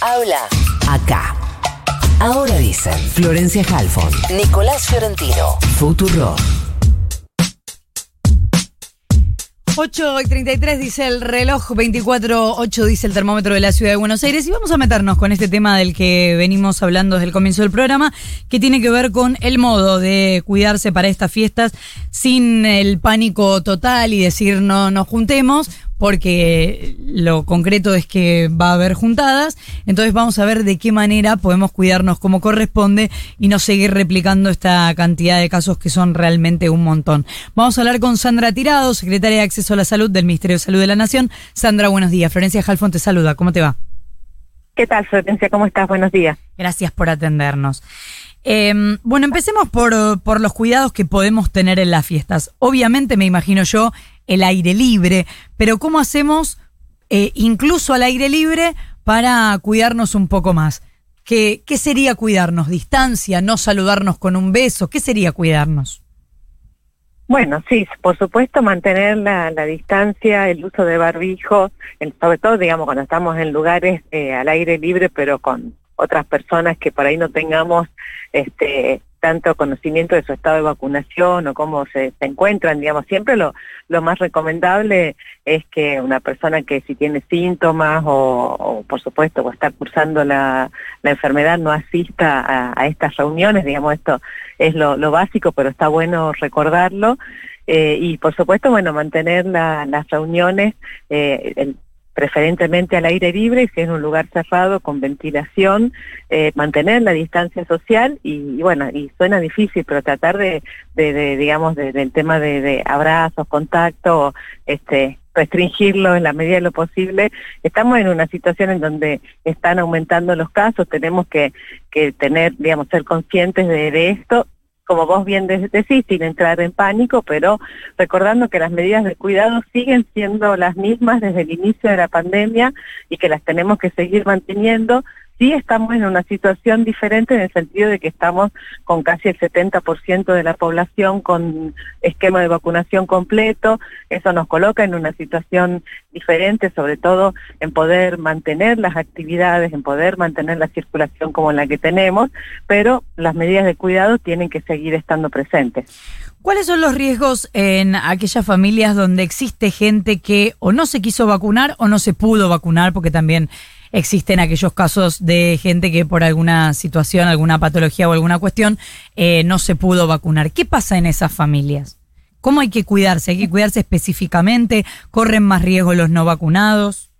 habla acá. Ahora dicen Florencia Halfon, Nicolás Fiorentino, Futuro. 8 y 33 dice el reloj, 24, 8 dice el termómetro de la ciudad de Buenos Aires y vamos a meternos con este tema del que venimos hablando desde el comienzo del programa, que tiene que ver con el modo de cuidarse para estas fiestas sin el pánico total y decir no nos juntemos, porque lo concreto es que va a haber juntadas, entonces vamos a ver de qué manera podemos cuidarnos como corresponde y no seguir replicando esta cantidad de casos que son realmente un montón. Vamos a hablar con Sandra Tirado, secretaria de Acceso a la Salud del Ministerio de Salud de la Nación. Sandra, buenos días. Florencia Jalfón te saluda. ¿Cómo te va? ¿Qué tal, Florencia? ¿Cómo estás? Buenos días. Gracias por atendernos. Eh, bueno, empecemos por, por los cuidados que podemos tener en las fiestas. Obviamente, me imagino yo, el aire libre, pero ¿cómo hacemos eh, incluso al aire libre para cuidarnos un poco más? ¿Qué, ¿Qué sería cuidarnos? ¿Distancia? ¿No saludarnos con un beso? ¿Qué sería cuidarnos? Bueno, sí, por supuesto mantener la, la distancia, el uso de barbijo, el, sobre todo, digamos, cuando estamos en lugares eh, al aire libre, pero con otras personas que por ahí no tengamos este tanto conocimiento de su estado de vacunación o cómo se, encuentran, digamos, siempre lo, lo más recomendable es que una persona que si tiene síntomas o, por supuesto, o está cursando la, enfermedad no asista a, a, estas reuniones, digamos, esto es lo, lo básico, pero está bueno recordarlo. Eh, y por supuesto, bueno, mantener la, las reuniones, eh, el, preferentemente al aire libre, si es un lugar cerrado con ventilación, eh, mantener la distancia social y, y, bueno, y suena difícil, pero tratar de, de, de digamos, de, del tema de, abrazos, contacto, este, restringirlo en la medida de lo posible. Estamos en una situación en donde están aumentando los casos, tenemos que, que tener, digamos, ser conscientes de esto como vos bien decís, sin entrar en pánico, pero recordando que las medidas de cuidado siguen siendo las mismas desde el inicio de la pandemia y que las tenemos que seguir manteniendo sí estamos en una situación diferente en el sentido de que estamos con casi el 70% de la población con esquema de vacunación completo, eso nos coloca en una situación diferente, sobre todo en poder mantener las actividades, en poder mantener la circulación como la que tenemos, pero las medidas de cuidado tienen que seguir estando presentes. ¿Cuáles son los riesgos en aquellas familias donde existe gente que o no se quiso vacunar o no se pudo vacunar? Porque también existen aquellos casos de gente que por alguna situación, alguna patología o alguna cuestión eh, no se pudo vacunar. ¿Qué pasa en esas familias? ¿Cómo hay que cuidarse? ¿Hay que cuidarse específicamente? ¿Corren más riesgo los no vacunados?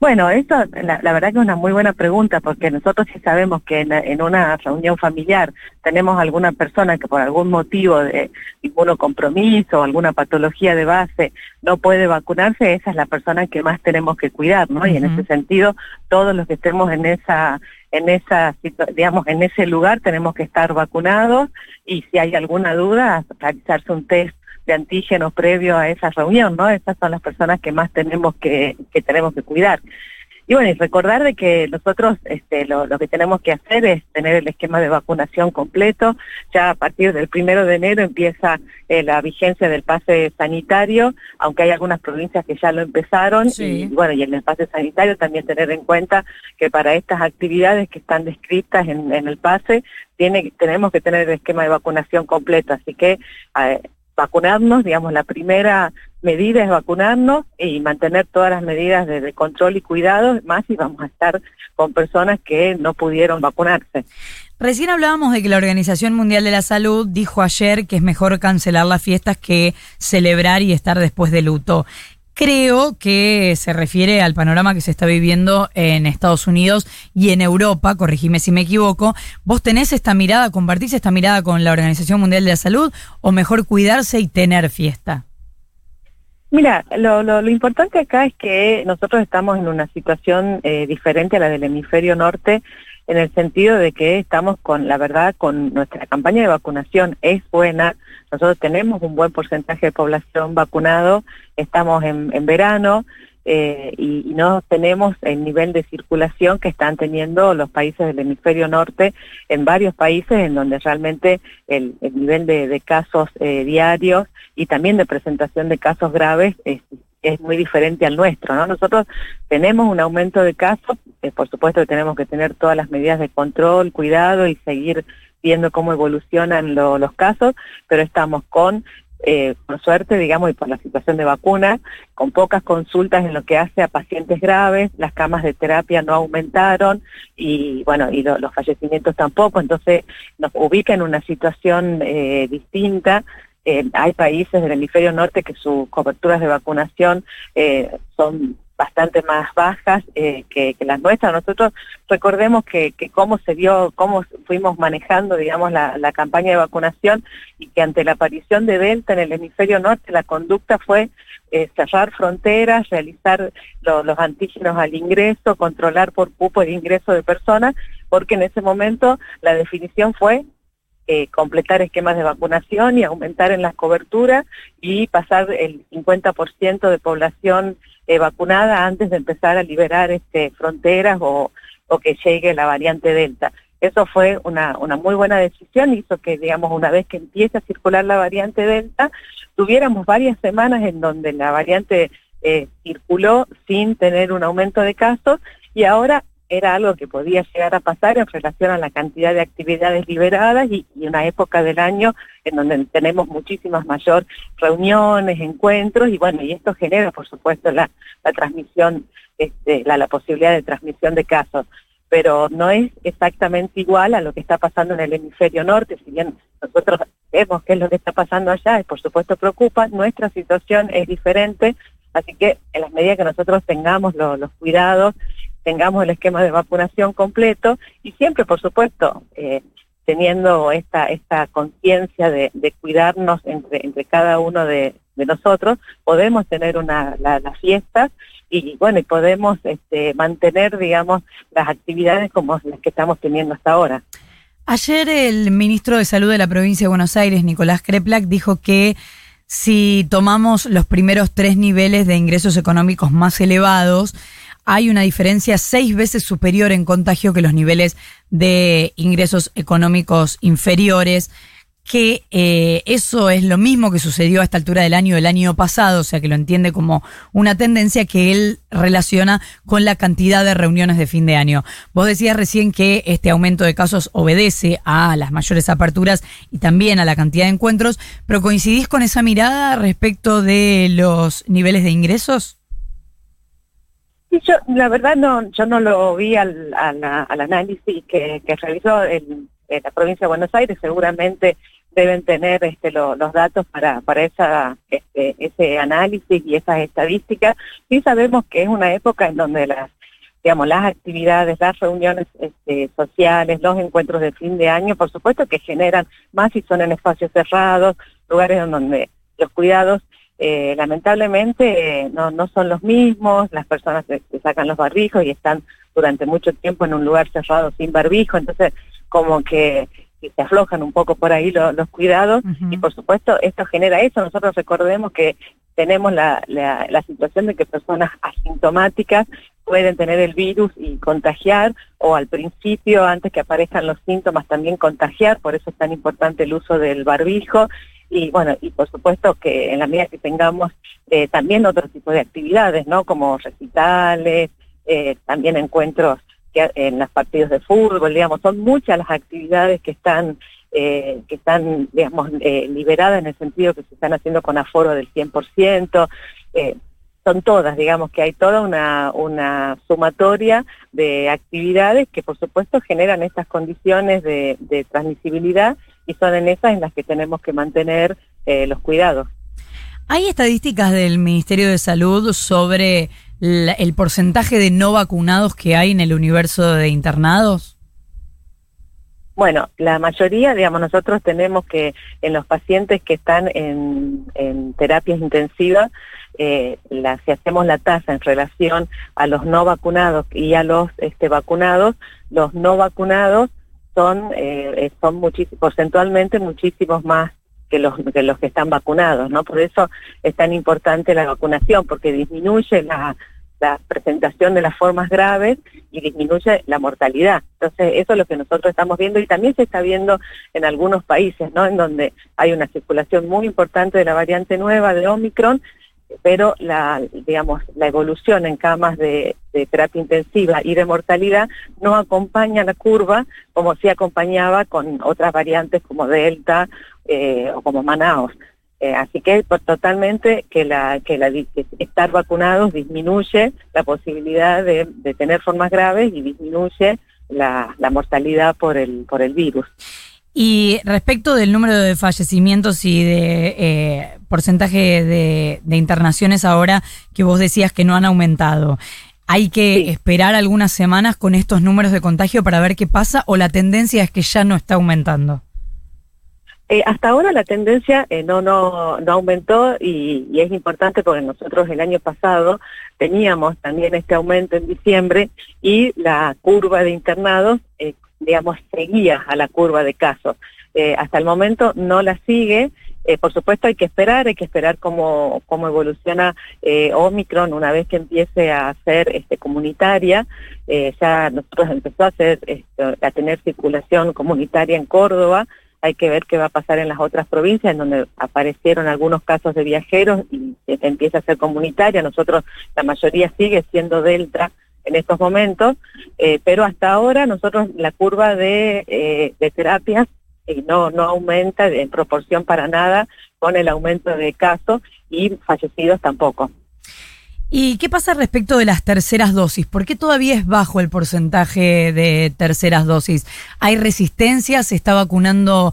Bueno, eso la, la, verdad que es una muy buena pregunta porque nosotros sí sabemos que en, en, una reunión familiar tenemos alguna persona que por algún motivo de compromiso o alguna patología de base no puede vacunarse, esa es la persona que más tenemos que cuidar, ¿no? Uh -huh. Y en ese sentido, todos los que estemos en esa en esa digamos en ese lugar tenemos que estar vacunados y si hay alguna duda realizarse un test de antígenos previo a esa reunión, ¿no? Esas son las personas que más tenemos que, que tenemos que cuidar. Y bueno, y recordar de que nosotros este, lo, lo, que tenemos que hacer es tener el esquema de vacunación completo. Ya a partir del primero de enero empieza eh, la vigencia del pase sanitario, aunque hay algunas provincias que ya lo empezaron. Sí. Y, bueno, y en el pase sanitario también tener en cuenta que para estas actividades que están descritas en, en el pase, tiene, tenemos que tener el esquema de vacunación completo. Así que eh, vacunarnos, digamos, la primera medida es vacunarnos y mantener todas las medidas de, control y cuidado, más y vamos a estar con personas que no pudieron vacunarse. Recién hablábamos de que la Organización Mundial de la Salud dijo ayer que es mejor cancelar las fiestas que celebrar y estar después de luto. Creo que se refiere al panorama que se está viviendo en Estados Unidos y en Europa, corregime si me equivoco. ¿Vos tenés esta mirada, compartís esta mirada con la Organización Mundial de la Salud o mejor cuidarse y tener fiesta? Mira, lo, lo, lo importante acá es que nosotros estamos en una situación eh, diferente a la del hemisferio norte en el sentido de que estamos con, la verdad, con nuestra campaña de vacunación es buena, nosotros tenemos un buen porcentaje de población vacunado, estamos en, verano eh, y, no tenemos el nivel de circulación que están teniendo los países del hemisferio norte en varios países en donde realmente el, el nivel de, de casos eh, diarios y también de presentación de casos graves es es muy diferente al nuestro, ¿no? Nosotros tenemos un aumento de casos, eh, por supuesto que tenemos que tener todas las medidas de control, cuidado y seguir viendo cómo evolucionan los casos, pero estamos con eh, por suerte, digamos, y por la situación de vacuna, con pocas consultas en lo que hace a pacientes graves, las camas de terapia no aumentaron y, bueno, y los fallecimientos tampoco, entonces nos ubica en una situación eh, distinta. Eh, hay países del hemisferio norte que sus coberturas de vacunación son bastante más bajas eh, que, las nuestras. Nosotros recordemos que, que, cómo se dio, cómo fuimos manejando, digamos, la, campaña de vacunación y que ante la aparición de Delta en el hemisferio norte la conducta fue eh, cerrar fronteras, realizar los antígenos al ingreso, controlar por cupo el ingreso de personas, porque en ese momento la definición fue eh, completar esquemas de vacunación y aumentar en las coberturas y pasar el 50% de población eh, vacunada antes de empezar a liberar este, fronteras o, o que llegue la variante Delta. Eso fue una, una muy buena decisión, hizo que, digamos, una vez que empiece a circular la variante Delta, tuviéramos varias semanas en donde la variante eh, circuló sin tener un aumento de casos y ahora era algo que podía llegar a pasar en relación a la cantidad de actividades liberadas y, una época del año en donde tenemos muchísimas mayor reuniones, encuentros y bueno, y esto genera por supuesto la, transmisión, este, la, la posibilidad de transmisión de casos. Pero no es exactamente igual a lo que está pasando en el hemisferio norte, si bien nosotros vemos qué es lo que está pasando allá, y por supuesto preocupa, nuestra situación es diferente, así que en las medidas que nosotros tengamos los cuidados tengamos el esquema de vacunación completo y siempre, por supuesto, eh, teniendo esta, esta conciencia de, cuidarnos entre, entre cada uno de, nosotros, podemos tener una, las fiestas y bueno, y podemos este, mantener, digamos, las actividades como las que estamos teniendo hasta ahora. Ayer el ministro de Salud de la provincia de Buenos Aires, Nicolás Kreplak, dijo que si tomamos los primeros tres niveles de ingresos económicos más elevados, hay una diferencia seis veces superior en contagio que los niveles de ingresos económicos inferiores que eh, eso es lo mismo que sucedió a esta altura del año del año pasado, o sea que lo entiende como una tendencia que él relaciona con la cantidad de reuniones de fin de año. Vos decías recién que este aumento de casos obedece a las mayores aperturas y también a la cantidad de encuentros, pero ¿coincidís con esa mirada respecto de los niveles de ingresos? yo la verdad no, yo no lo vi al, análisis que, realizó en, la provincia de Buenos Aires, seguramente deben tener este, los datos para, para esa, este, ese análisis y esas estadísticas. Sí sabemos que es una época en donde las, digamos, las actividades, las reuniones este, sociales, los encuentros de fin de año, por supuesto que generan más si son en espacios cerrados, lugares en donde los cuidados eh, lamentablemente eh, no, no son los mismos, las personas se, sacan los barbijos y están durante mucho tiempo en un lugar cerrado sin barbijo, entonces como que, se aflojan un poco por ahí los cuidados y por supuesto esto genera eso, nosotros recordemos que tenemos la, la, la situación de que personas asintomáticas pueden tener el virus y contagiar, o al principio, antes que aparezcan los síntomas, también contagiar, por eso es tan importante el uso del barbijo, y bueno, y por supuesto que en la medida que tengamos eh, también otro tipo de actividades, ¿no? Como recitales, eh, también encuentros que, en los partidos de fútbol, digamos, son muchas las actividades que están eh, que están, digamos, liberadas en el sentido que se están haciendo con aforo del 100%, son todas, digamos que hay toda una, una sumatoria de actividades que por supuesto generan estas condiciones de, de transmisibilidad y son en esas en las que tenemos que mantener eh, los cuidados. ¿Hay estadísticas del Ministerio de Salud sobre el porcentaje de no vacunados que hay en el universo de internados? Bueno, la mayoría, digamos, nosotros tenemos que en los pacientes que están en, en terapias intensivas, eh, la, si hacemos la tasa en relación a los no vacunados y a los este, vacunados, los no vacunados son, eh, son porcentualmente muchísimos más que los, que los que están vacunados, ¿no? Por eso es tan importante la vacunación, porque disminuye la, la presentación de las formas graves y disminuye la mortalidad. Entonces, eso es lo que nosotros estamos viendo y también se está viendo en algunos países, ¿no? En donde hay una circulación muy importante de la variante nueva de Omicron pero la, digamos, la evolución en camas de, terapia intensiva y de mortalidad no acompaña la curva como si acompañaba con otras variantes como Delta eh, o como Manaus. Eh, así que totalmente que, la, que, la, estar vacunados disminuye la posibilidad de, tener formas graves y disminuye la, la mortalidad por el, por el virus. Y respecto del número de fallecimientos y de eh, porcentaje de, internaciones ahora que vos decías que no han aumentado, ¿hay que esperar algunas semanas con estos números de contagio para ver qué pasa o la tendencia es que ya no está aumentando? Eh, hasta ahora la tendencia eh, no, no, no aumentó y, es importante porque nosotros el año pasado teníamos también este aumento en diciembre y la curva de internados eh, digamos, seguía a la curva de casos. Hasta el momento no la sigue. Por supuesto hay que esperar, hay que esperar cómo, cómo evoluciona Omicron una vez que empiece a ser este, comunitaria. ya nosotros empezó a, hacer, a tener circulación comunitaria en Córdoba. Hay que ver qué va a pasar en las otras provincias, en donde aparecieron algunos casos de viajeros y empieza a ser comunitaria. Nosotros, la mayoría sigue siendo Delta, en estos momentos, eh, pero hasta ahora nosotros la curva de, eh, terapias eh, no, no aumenta en proporción para nada con el aumento de casos y fallecidos tampoco. ¿Y qué pasa respecto de las terceras dosis? ¿Por qué todavía es bajo el porcentaje de terceras dosis? ¿Hay resistencia? ¿Se está vacunando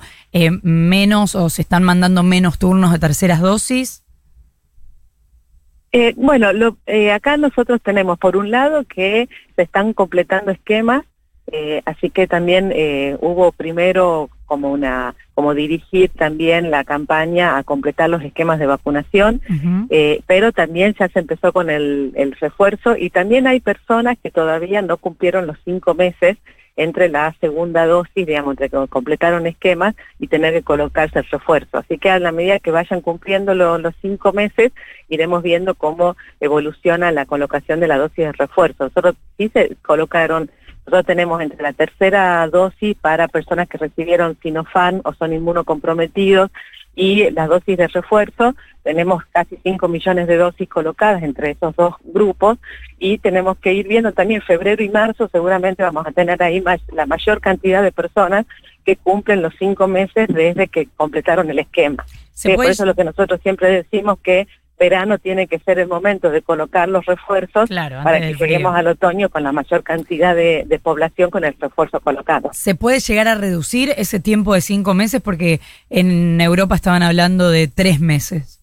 menos o se están mandando menos turnos de terceras dosis? Eh, bueno, lo, eh, acá nosotros tenemos por un lado que se están completando esquemas, eh, así que también eh, hubo primero como una como dirigir también la campaña a completar los esquemas de vacunación, eh, pero también ya se empezó con el, el refuerzo y también hay personas que todavía no cumplieron los cinco meses entre la segunda dosis, digamos, entre que completaron esquemas y tener que colocarse el refuerzo. Así que a la medida que vayan cumpliendo los cinco meses, iremos viendo cómo evoluciona la colocación de la dosis de refuerzo. Nosotros sí se colocaron nosotros tenemos entre la tercera dosis para personas que recibieron Sinofan o son inmunocomprometidos y las dosis de refuerzo. Tenemos casi 5 millones de dosis colocadas entre esos dos grupos y tenemos que ir viendo también febrero y marzo, seguramente vamos a tener ahí más, la mayor cantidad de personas que cumplen los cinco meses desde que completaron el esquema. Por eso lo que nosotros siempre decimos que verano tiene que ser el momento de colocar los refuerzos para que lleguemos al otoño con la mayor cantidad de, población con el refuerzo colocado. ¿Se puede llegar a reducir ese tiempo de cinco meses? Porque en Europa estaban hablando de tres meses.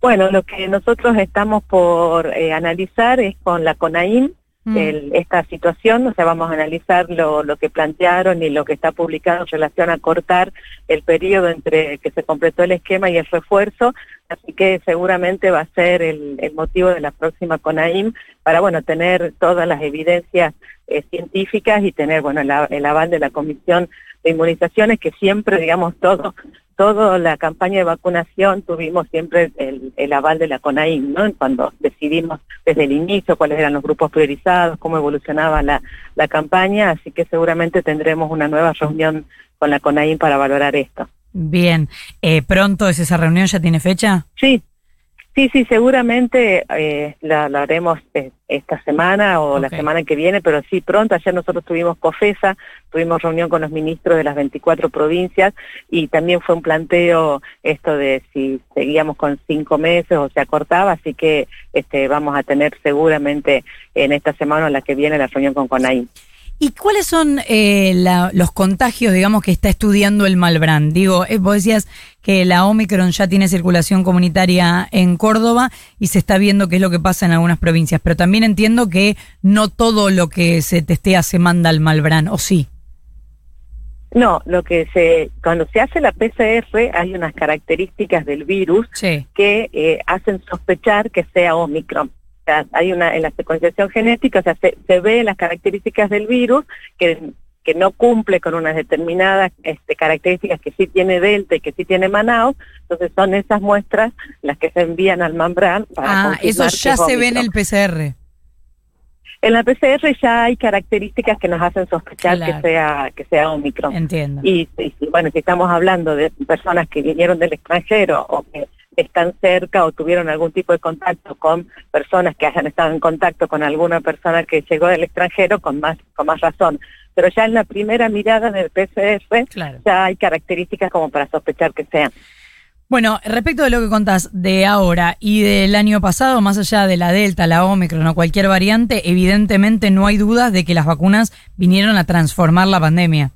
Bueno, lo que nosotros estamos por eh, analizar es con la CONAIM, Mm. esta situación, o sea, vamos a analizar lo, lo que plantearon y lo que está publicado en relación a cortar el periodo entre que se completó el esquema y el refuerzo, así que seguramente va a ser el, el motivo de la próxima CONAIM para, bueno, tener todas las evidencias eh, científicas y tener, bueno, el aval de la Comisión de Inmunizaciones que siempre, digamos, todo toda la campaña de vacunación tuvimos siempre el, aval de la CONAIM, ¿no? Cuando decidimos desde el inicio cuáles eran los grupos priorizados, cómo evolucionaba la, la campaña, así que seguramente tendremos una nueva reunión con la CONAIM para valorar esto. Bien, eh, ¿pronto es esa reunión? ¿Ya tiene fecha? Sí, Sí, sí, seguramente eh, la, haremos eh, esta semana o la semana que viene, pero sí pronto. Ayer nosotros tuvimos COFESA, tuvimos reunión con los ministros de las 24 provincias y también fue un planteo esto de si seguíamos con cinco meses o se acortaba, así que este, vamos a tener seguramente en esta semana o la que viene la reunión con CONAIM. ¿Y cuáles son eh, los contagios, digamos, que está estudiando el Malbrand? Digo, eh, vos decías que la Omicron ya tiene circulación comunitaria en Córdoba y se está viendo qué es lo que pasa en algunas provincias, pero también entiendo que no todo lo que se testea se manda al Malbrand, ¿o sí? No, lo que se, cuando se hace la PCR hay unas características del virus que eh, hacen sospechar que sea Omicron. Hay una, en la secuenciación genética, o sea, se, se ve las características del virus que, que no cumple con unas determinadas este, características que sí tiene Delta y que sí tiene Manaus, entonces son esas muestras las que se envían al Mambran para Ah, eso ya se ve en el PCR. En la PCR ya hay características que nos hacen sospechar que sea que sea Omicron. Entiendo. Y, y, bueno, si estamos hablando de personas que vinieron del extranjero o que están cerca o tuvieron algún tipo de contacto con personas que hayan estado en contacto con alguna persona que llegó del extranjero con más, con más razón. Pero ya en la primera mirada del PCR ya hay características como para sospechar que sean. Bueno, respecto de lo que contás de ahora y del año pasado, más allá de la Delta, la Omicron o cualquier variante, evidentemente no hay dudas de que las vacunas vinieron a transformar la pandemia.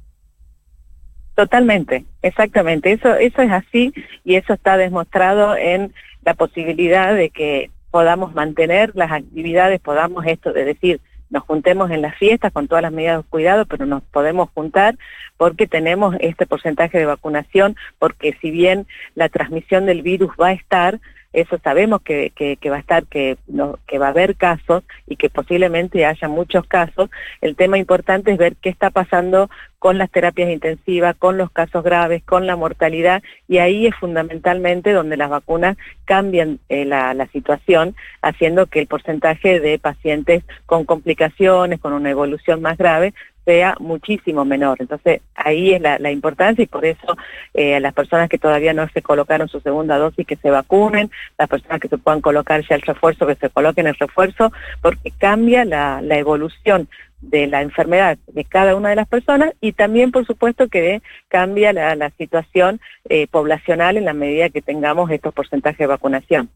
Totalmente, exactamente. Eso, eso es así y eso está demostrado en la posibilidad de que podamos mantener las actividades, podamos esto de decir, nos juntemos en las fiestas con todas las medidas de cuidado, pero nos podemos juntar porque tenemos este porcentaje de vacunación, porque si bien la transmisión del virus va a estar, eso sabemos que, va a estar, que, va a haber casos y que posiblemente haya muchos casos. El tema importante es ver qué está pasando con las terapias intensivas, con los casos graves, con la mortalidad, y ahí es fundamentalmente donde las vacunas cambian eh, la situación, haciendo que el porcentaje de pacientes con complicaciones, con una evolución más grave, sea muchísimo menor. Entonces, ahí es la, importancia y por eso eh, las personas que todavía no se colocaron su segunda dosis, que se vacunen, las personas que se puedan colocar ya el refuerzo, que se coloquen el refuerzo, porque cambia la, evolución de la enfermedad de cada una de las personas y también, por supuesto, que cambia la, situación eh, poblacional en la medida que tengamos estos porcentajes de vacunación.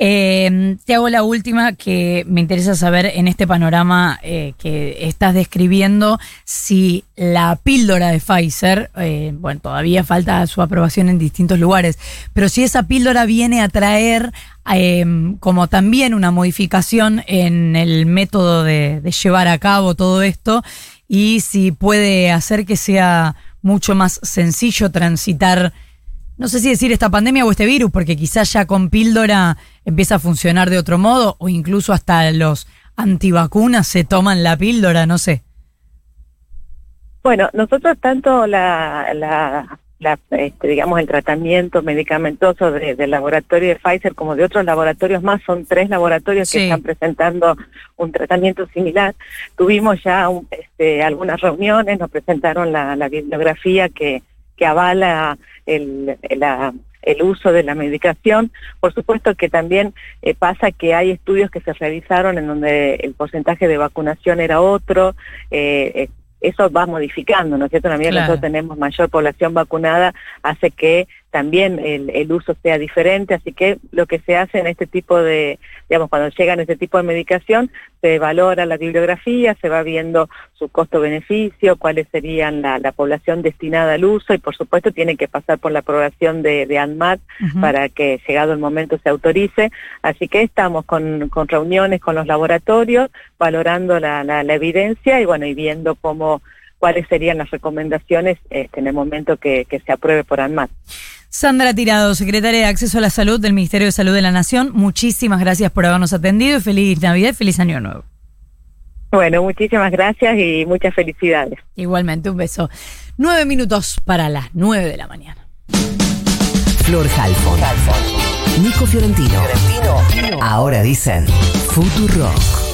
Eh, te hago la última que me interesa saber en este panorama eh, que estás describiendo si la píldora de Pfizer, eh, bueno, todavía falta su aprobación en distintos lugares, pero si esa píldora viene a traer em, como también una modificación en el método de llevar a cabo todo esto y si puede hacer que sea mucho más sencillo transitar no sé si decir esta pandemia o este virus, porque quizás ya con píldora empieza a funcionar de otro modo, o incluso hasta los antivacunas se toman la píldora, no sé. Bueno, nosotros tanto la, la, este, digamos, el tratamiento medicamentoso del laboratorio de Pfizer como de otros laboratorios más, son tres laboratorios que están presentando un tratamiento similar. Tuvimos ya este, algunas reuniones, nos presentaron la, la bibliografía que, que avala el, el uso de la medicación. Por supuesto que también eh, pasa que hay estudios que se realizaron en donde el porcentaje de vacunación era otro. Eh, eh, eso va modificando, ¿no es cierto? En la medida que nosotros tenemos mayor población vacunada, hace que también el, el, uso sea diferente, así que lo que se hace en este tipo de, digamos, cuando llegan este tipo de medicación, se valora la bibliografía, se va viendo su costo-beneficio, cuáles serían la, la, población destinada al uso y por supuesto tiene que pasar por la aprobación de, de ANMAT para que llegado el momento se autorice, así que estamos con, con reuniones con los laboratorios, valorando la, la, la evidencia y bueno, y viendo cómo cuáles serían las recomendaciones este, en el momento que, que se apruebe por ANMAT. Sandra Tirado, secretaria de Acceso a la Salud del Ministerio de Salud de la Nación, muchísimas gracias por habernos atendido y feliz Navidad, feliz Año Nuevo. Bueno, muchísimas gracias y muchas felicidades. Igualmente, un beso. Nueve minutos para las nueve de la mañana. Flor Halfon. Nico Fiorentino. Fiorentino. Ahora dicen Rock.